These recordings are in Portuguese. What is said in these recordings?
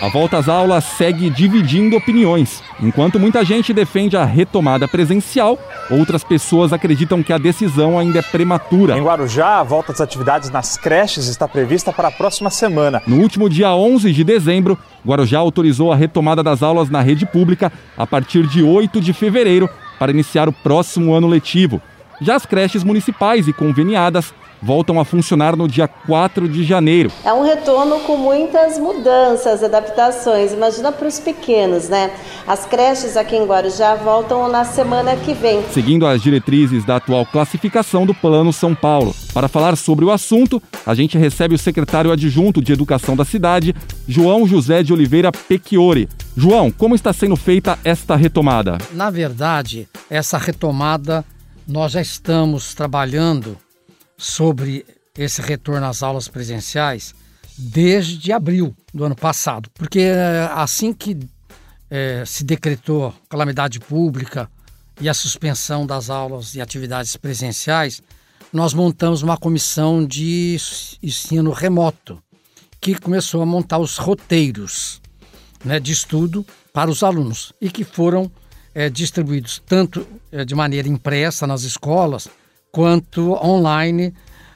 A volta às aulas segue dividindo opiniões. Enquanto muita gente defende a retomada presencial, outras pessoas acreditam que a decisão ainda é prematura. Em Guarujá, a volta das atividades nas creches está prevista para a próxima semana. No último dia 11 de dezembro, Guarujá autorizou a retomada das aulas na rede pública a partir de 8 de fevereiro para iniciar o próximo ano letivo. Já as creches municipais e conveniadas voltam a funcionar no dia 4 de janeiro. É um retorno com muitas mudanças, adaptações. Imagina para os pequenos, né? As creches aqui em Guarujá voltam na semana que vem. Seguindo as diretrizes da atual classificação do Plano São Paulo. Para falar sobre o assunto, a gente recebe o secretário adjunto de Educação da cidade, João José de Oliveira Pecchiori. João, como está sendo feita esta retomada? Na verdade, essa retomada nós já estamos trabalhando sobre esse retorno às aulas presenciais desde abril do ano passado, porque eh, assim que é, se decretou calamidade pública e a suspensão das aulas e atividades presenciais, nós montamos uma comissão de ensino remoto que começou a montar os roteiros né, de estudo para os alunos e que foram é, distribuídos tanto é, de maneira impressa nas escolas quanto online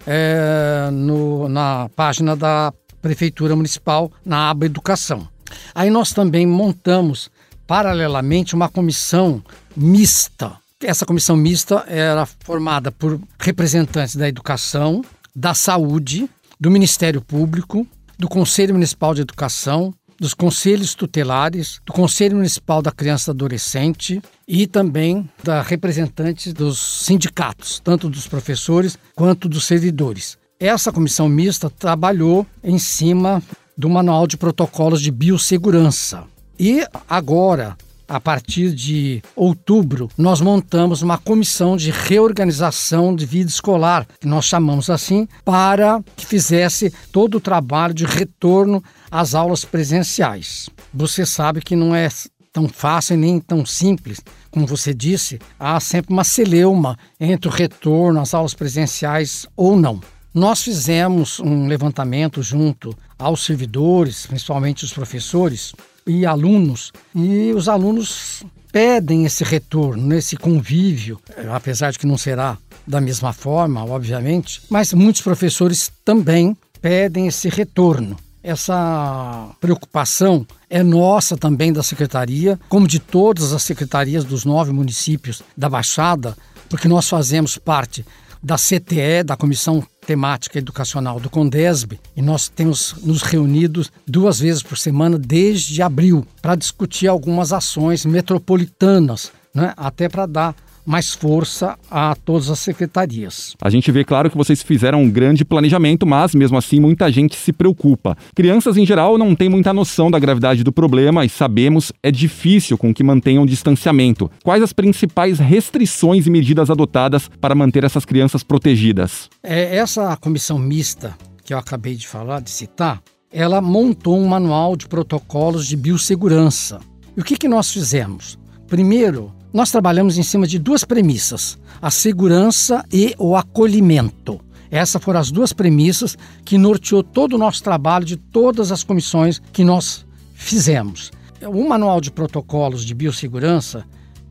é, no, na página da Prefeitura Municipal, na aba Educação. Aí nós também montamos, paralelamente, uma comissão mista. Essa comissão mista era formada por representantes da educação, da saúde, do Ministério Público, do Conselho Municipal de Educação, dos conselhos tutelares, do Conselho Municipal da Criança e Adolescente e também da representantes dos sindicatos, tanto dos professores quanto dos servidores. Essa comissão mista trabalhou em cima do manual de protocolos de biossegurança. E agora, a partir de outubro, nós montamos uma comissão de reorganização de vida escolar, que nós chamamos assim, para que fizesse todo o trabalho de retorno às aulas presenciais. Você sabe que não é tão fácil nem tão simples. Como você disse, há sempre uma celeuma entre o retorno às aulas presenciais ou não. Nós fizemos um levantamento junto aos servidores, principalmente os professores e alunos, e os alunos pedem esse retorno, esse convívio, apesar de que não será da mesma forma, obviamente, mas muitos professores também pedem esse retorno. Essa preocupação é nossa também da secretaria, como de todas as secretarias dos nove municípios da Baixada, porque nós fazemos parte da CTE, da Comissão Temática Educacional do Condesb, e nós temos nos reunido duas vezes por semana desde abril para discutir algumas ações metropolitanas, né, até para dar mais força a todas as secretarias. A gente vê, claro, que vocês fizeram um grande planejamento, mas mesmo assim muita gente se preocupa. Crianças, em geral, não têm muita noção da gravidade do problema e sabemos é difícil com que mantenham distanciamento. Quais as principais restrições e medidas adotadas para manter essas crianças protegidas? É, essa comissão mista que eu acabei de falar, de citar, ela montou um manual de protocolos de biossegurança. E o que, que nós fizemos? Primeiro, nós trabalhamos em cima de duas premissas: a segurança e o acolhimento. Essas foram as duas premissas que norteou todo o nosso trabalho de todas as comissões que nós fizemos. O manual de protocolos de biossegurança,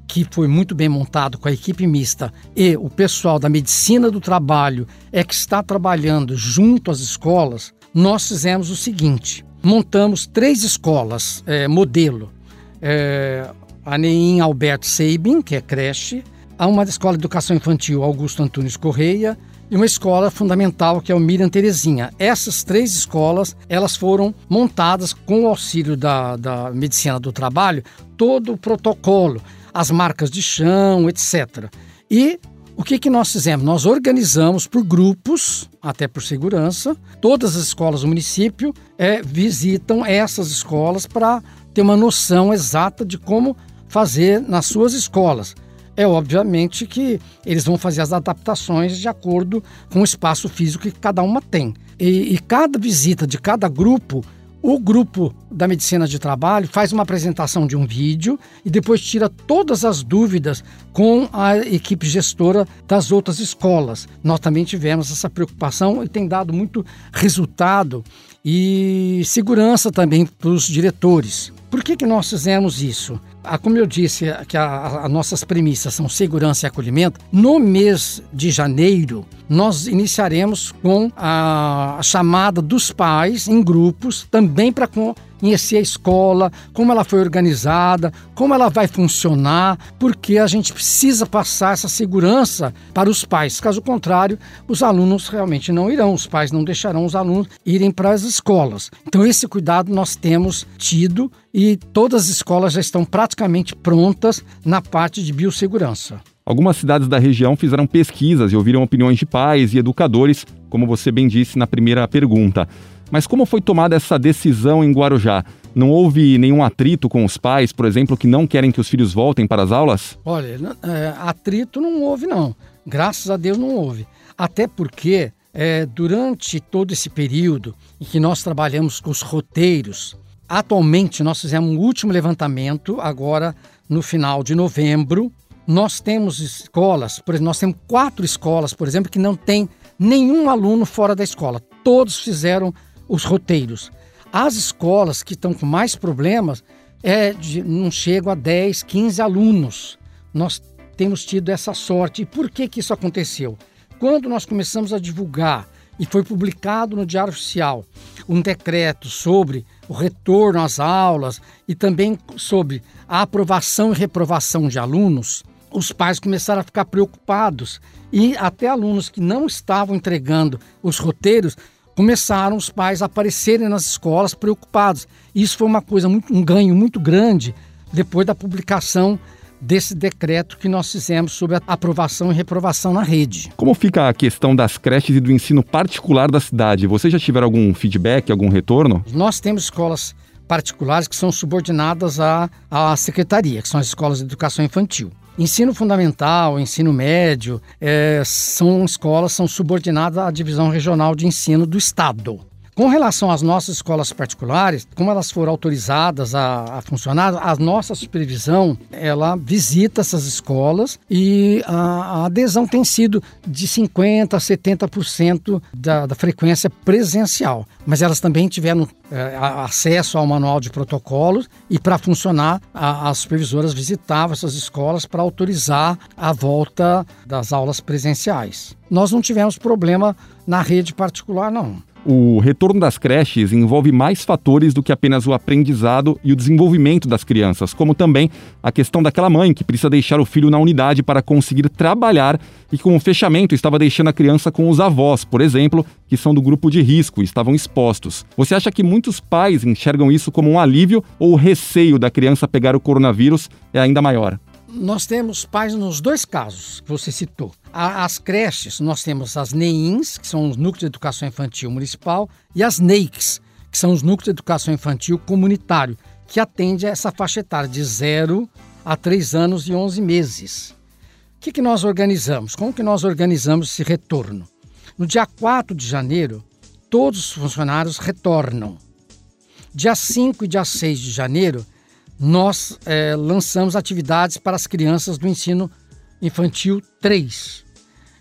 que foi muito bem montado com a equipe mista e o pessoal da medicina do trabalho é que está trabalhando junto às escolas, nós fizemos o seguinte: montamos três escolas é, modelo. É, a NEIM Alberto Seibin, que é creche, há uma escola de educação infantil Augusto Antunes Correia e uma escola fundamental que é o Miriam Terezinha. Essas três escolas, elas foram montadas com o auxílio da, da medicina do trabalho, todo o protocolo, as marcas de chão, etc. E o que, que nós fizemos? Nós organizamos por grupos, até por segurança, todas as escolas do município é, visitam essas escolas para ter uma noção exata de como fazer nas suas escolas. É obviamente que eles vão fazer as adaptações de acordo com o espaço físico que cada uma tem. E, e cada visita de cada grupo, o grupo da medicina de trabalho faz uma apresentação de um vídeo e depois tira todas as dúvidas com a equipe gestora das outras escolas. Nós também tivemos essa preocupação e tem dado muito resultado e segurança também para os diretores. Por que, que nós fizemos isso? Ah, como eu disse, que as nossas premissas são segurança e acolhimento, no mês de janeiro nós iniciaremos com a chamada dos pais em grupos, também para conhecer a escola, como ela foi organizada, como ela vai funcionar, porque a gente precisa passar essa segurança para os pais. Caso contrário, os alunos realmente não irão, os pais não deixarão os alunos irem para as escolas. Então, esse cuidado nós temos tido e todas as escolas já estão praticamente prontas na parte de biossegurança. Algumas cidades da região fizeram pesquisas e ouviram opiniões de pais e educadores, como você bem disse na primeira pergunta. Mas como foi tomada essa decisão em Guarujá? Não houve nenhum atrito com os pais, por exemplo, que não querem que os filhos voltem para as aulas? Olha, é, atrito não houve, não. Graças a Deus não houve. Até porque, é, durante todo esse período em que nós trabalhamos com os roteiros, atualmente nós fizemos um último levantamento, agora no final de novembro. Nós temos escolas, por exemplo, nós temos quatro escolas, por exemplo, que não tem nenhum aluno fora da escola. Todos fizeram os roteiros. As escolas que estão com mais problemas é de, não chegam a 10, 15 alunos. Nós temos tido essa sorte. E por que, que isso aconteceu? Quando nós começamos a divulgar e foi publicado no Diário Oficial um decreto sobre o retorno às aulas e também sobre a aprovação e reprovação de alunos, os pais começaram a ficar preocupados e até alunos que não estavam entregando os roteiros começaram os pais a aparecerem nas escolas preocupados. Isso foi uma coisa muito, um ganho muito grande depois da publicação desse decreto que nós fizemos sobre a aprovação e reprovação na rede. Como fica a questão das creches e do ensino particular da cidade? Vocês já tiveram algum feedback, algum retorno? Nós temos escolas particulares que são subordinadas à, à secretaria, que são as escolas de educação infantil. Ensino fundamental, ensino médio, é, são escolas são subordinadas à divisão regional de ensino do estado. Com relação às nossas escolas particulares, como elas foram autorizadas a, a funcionar, a nossa supervisão ela visita essas escolas e a, a adesão tem sido de 50% a 70% da, da frequência presencial. Mas elas também tiveram é, acesso ao manual de protocolos e para funcionar, a, as supervisoras visitavam essas escolas para autorizar a volta das aulas presenciais. Nós não tivemos problema na rede particular, não. O retorno das creches envolve mais fatores do que apenas o aprendizado e o desenvolvimento das crianças, como também a questão daquela mãe que precisa deixar o filho na unidade para conseguir trabalhar e com o fechamento estava deixando a criança com os avós, por exemplo, que são do grupo de risco e estavam expostos. Você acha que muitos pais enxergam isso como um alívio ou o receio da criança pegar o coronavírus é ainda maior? Nós temos pais nos dois casos que você citou. As creches, nós temos as NEINs, que são os Núcleos de Educação Infantil Municipal, e as NEICs, que são os Núcleos de Educação Infantil Comunitário, que atende a essa faixa etária de 0 a 3 anos e 11 meses. O que, que nós organizamos? Como que nós organizamos esse retorno? No dia 4 de janeiro, todos os funcionários retornam. Dia 5 e dia 6 de janeiro, nós é, lançamos atividades para as crianças do ensino infantil 3,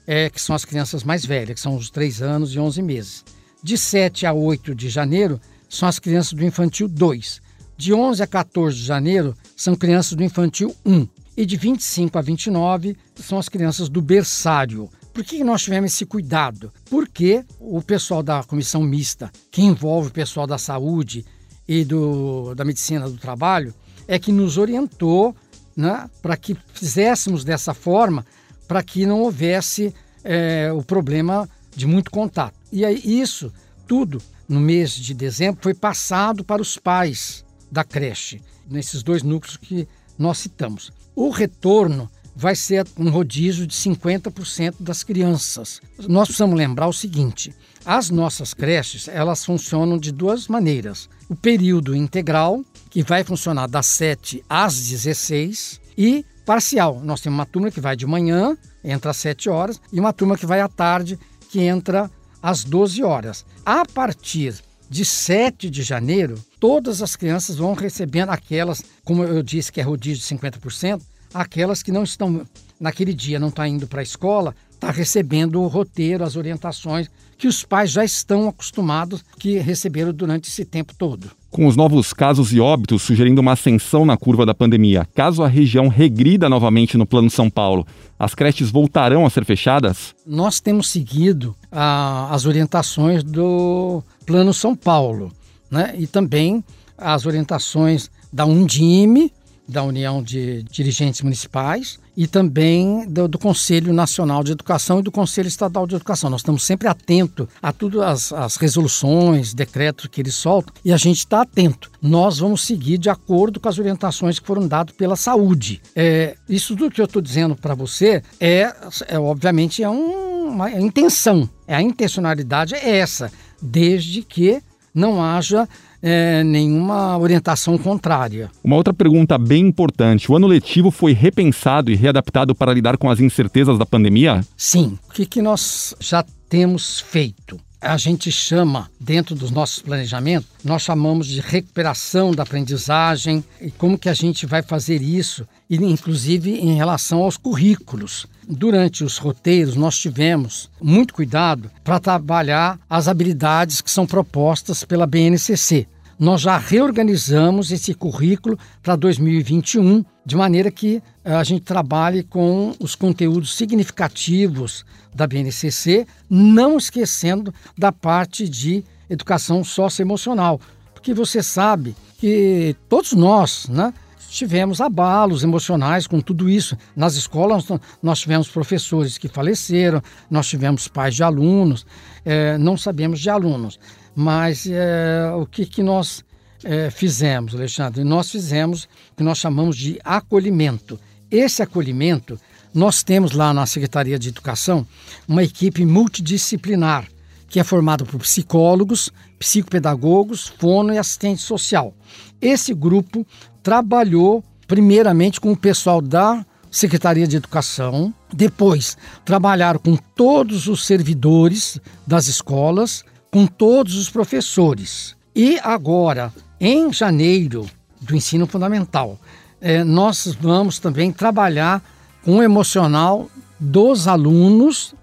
é, que são as crianças mais velhas, que são os 3 anos e 11 meses. De 7 a 8 de janeiro são as crianças do infantil 2. De 11 a 14 de janeiro são crianças do infantil 1. E de 25 a 29 são as crianças do berçário. Por que nós tivemos esse cuidado? Porque o pessoal da comissão mista, que envolve o pessoal da saúde e do, da medicina do trabalho, é que nos orientou né, para que fizéssemos dessa forma, para que não houvesse é, o problema de muito contato. E aí, isso tudo, no mês de dezembro, foi passado para os pais da creche, nesses dois núcleos que nós citamos. O retorno vai ser um rodízio de 50% das crianças. Nós precisamos lembrar o seguinte: as nossas creches elas funcionam de duas maneiras. O período integral, que vai funcionar das 7 às 16, e parcial. Nós temos uma turma que vai de manhã, entra às 7 horas, e uma turma que vai à tarde, que entra às 12 horas. A partir de 7 de janeiro, todas as crianças vão recebendo aquelas, como eu disse que é rodízio de 50%, aquelas que não estão naquele dia, não está indo para a escola, está recebendo o roteiro, as orientações que os pais já estão acostumados que receberam durante esse tempo todo. Com os novos casos e óbitos sugerindo uma ascensão na curva da pandemia, caso a região regrida novamente no Plano São Paulo, as creches voltarão a ser fechadas? Nós temos seguido ah, as orientações do Plano São Paulo né? e também as orientações da Undime, da União de Dirigentes Municipais e também do, do, Conselho Nacional de Educação e do Conselho Estadual de Educação. Nós estamos sempre atentos a todas as, as resoluções, decretos que eles soltam e a gente está atento. Nós vamos seguir de acordo com as orientações que foram dadas pela saúde. É, isso tudo que eu estou dizendo para você é, é, obviamente, é um, uma intenção. É a intencionalidade é essa, desde que não haja é, nenhuma orientação contrária. Uma outra pergunta bem importante: o ano letivo foi repensado e readaptado para lidar com as incertezas da pandemia? Sim. O que, que nós já temos feito? A gente chama, dentro dos nossos planejamentos, nós chamamos de recuperação da aprendizagem e como que a gente vai fazer isso, inclusive em relação aos currículos. Durante os roteiros, nós tivemos muito cuidado para trabalhar as habilidades que são propostas pela BNCC nós já reorganizamos esse currículo para 2021, de maneira que eh, a gente trabalhe com os conteúdos significativos da BNCC, não esquecendo da parte de educação socioemocional, porque você sabe que todos nós, né, tivemos abalos emocionais com tudo isso. Nas escolas, nós tivemos professores que faleceram, nós tivemos pais de alunos, é, não sabemos de alunos. Mas é, o que, que nós é, fizemos, Alexandre? Nós fizemos o que nós chamamos de acolhimento. Esse acolhimento, nós temos lá na Secretaria de Educação uma equipe multidisciplinar, que é formada por psicólogos, psicopedagogos, fono e assistente social. Esse grupo trabalhou primeiramente com o pessoal da Secretaria de Educação, depois trabalharam com todos os servidores das escolas, com todos os professores. E agora, em janeiro do ensino fundamental, é, nós vamos também trabalhar com o emocional dos alunos,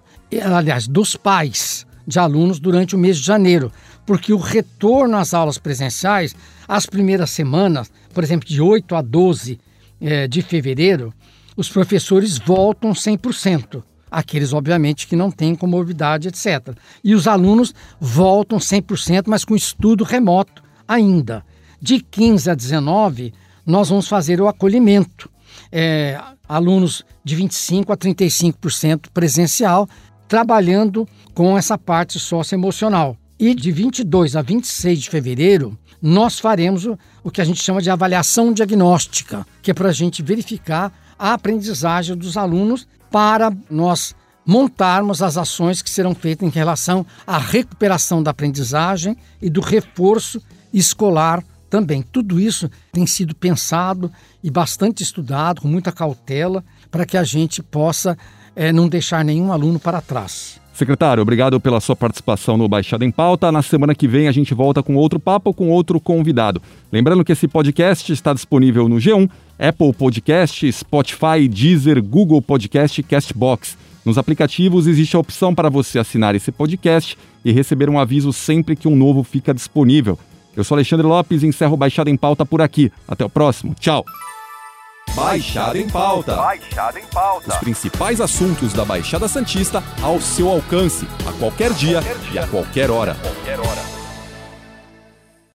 aliás, dos pais de alunos durante o mês de janeiro, porque o retorno às aulas presenciais, as primeiras semanas, por exemplo, de 8 a 12 é, de fevereiro, os professores voltam 100% aqueles, obviamente, que não têm comorbidade, etc. E os alunos voltam 100%, mas com estudo remoto ainda. De 15 a 19, nós vamos fazer o acolhimento. É, alunos de 25% a 35% presencial, trabalhando com essa parte socioemocional. E de 22 a 26 de fevereiro, nós faremos o, o que a gente chama de avaliação diagnóstica, que é para a gente verificar a aprendizagem dos alunos para nós montarmos as ações que serão feitas em relação à recuperação da aprendizagem e do reforço escolar também. Tudo isso tem sido pensado e bastante estudado, com muita cautela, para que a gente possa é, não deixar nenhum aluno para trás. Secretário, obrigado pela sua participação no Baixada em Pauta. Na semana que vem a gente volta com outro papo com outro convidado. Lembrando que esse podcast está disponível no G1, Apple Podcast, Spotify, Deezer, Google Podcast e Castbox. Nos aplicativos existe a opção para você assinar esse podcast e receber um aviso sempre que um novo fica disponível. Eu sou Alexandre Lopes e encerro o Baixada em Pauta por aqui. Até o próximo. Tchau. Baixada em Pauta. Baixada em Pauta. Os principais assuntos da Baixada Santista ao seu alcance, a qualquer dia, qualquer dia. e a qualquer hora. Qualquer